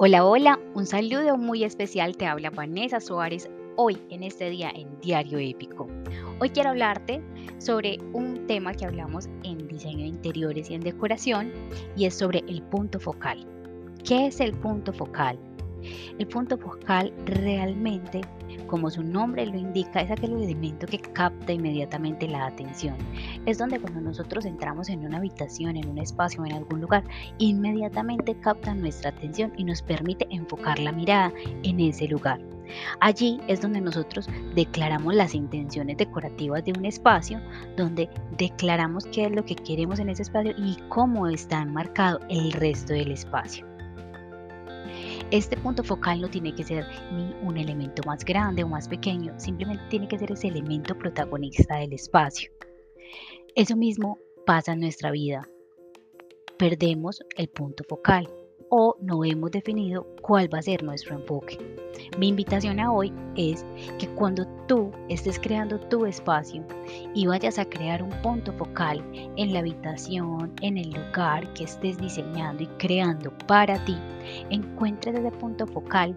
Hola, hola, un saludo muy especial, te habla Vanessa Suárez hoy en este día en Diario Épico. Hoy quiero hablarte sobre un tema que hablamos en diseño de interiores y en decoración y es sobre el punto focal. ¿Qué es el punto focal? El punto focal realmente como su nombre lo indica, es aquel elemento que capta inmediatamente la atención. Es donde cuando nosotros entramos en una habitación, en un espacio, en algún lugar, inmediatamente capta nuestra atención y nos permite enfocar la mirada en ese lugar. Allí es donde nosotros declaramos las intenciones decorativas de un espacio, donde declaramos qué es lo que queremos en ese espacio y cómo está enmarcado el resto del espacio. Este punto focal no tiene que ser ni un elemento más grande o más pequeño, simplemente tiene que ser ese elemento protagonista del espacio. Eso mismo pasa en nuestra vida. Perdemos el punto focal o no hemos definido cuál va a ser nuestro enfoque. Mi invitación a hoy es que cuando tú estés creando tu espacio y vayas a crear un punto focal en la habitación, en el lugar que estés diseñando y creando para ti, encuentres ese punto focal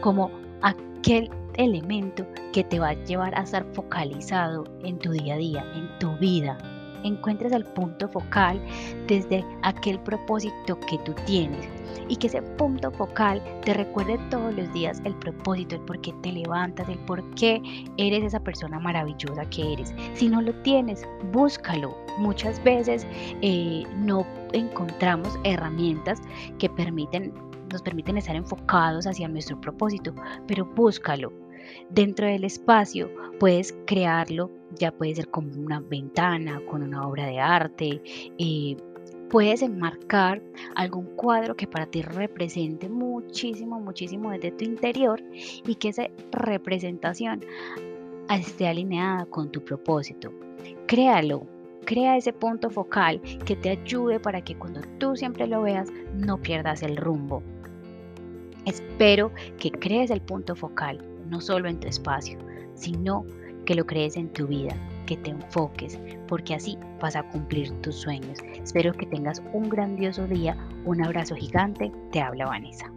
como aquel elemento que te va a llevar a estar focalizado en tu día a día, en tu vida, encuentres el punto focal desde aquel propósito que tú tienes y que ese punto focal te recuerde todos los días el propósito, el por qué te levantas, el por qué eres esa persona maravillosa que eres. Si no lo tienes, búscalo. Muchas veces eh, no encontramos herramientas que permiten, nos permiten estar enfocados hacia nuestro propósito, pero búscalo. Dentro del espacio puedes crearlo, ya puede ser con una ventana, con una obra de arte. Eh, puedes enmarcar algún cuadro que para ti represente muchísimo, muchísimo desde tu interior y que esa representación esté alineada con tu propósito. Créalo, crea ese punto focal que te ayude para que cuando tú siempre lo veas no pierdas el rumbo. Espero que crees el punto focal no solo en tu espacio, sino que lo crees en tu vida, que te enfoques, porque así vas a cumplir tus sueños. Espero que tengas un grandioso día, un abrazo gigante, te habla Vanessa.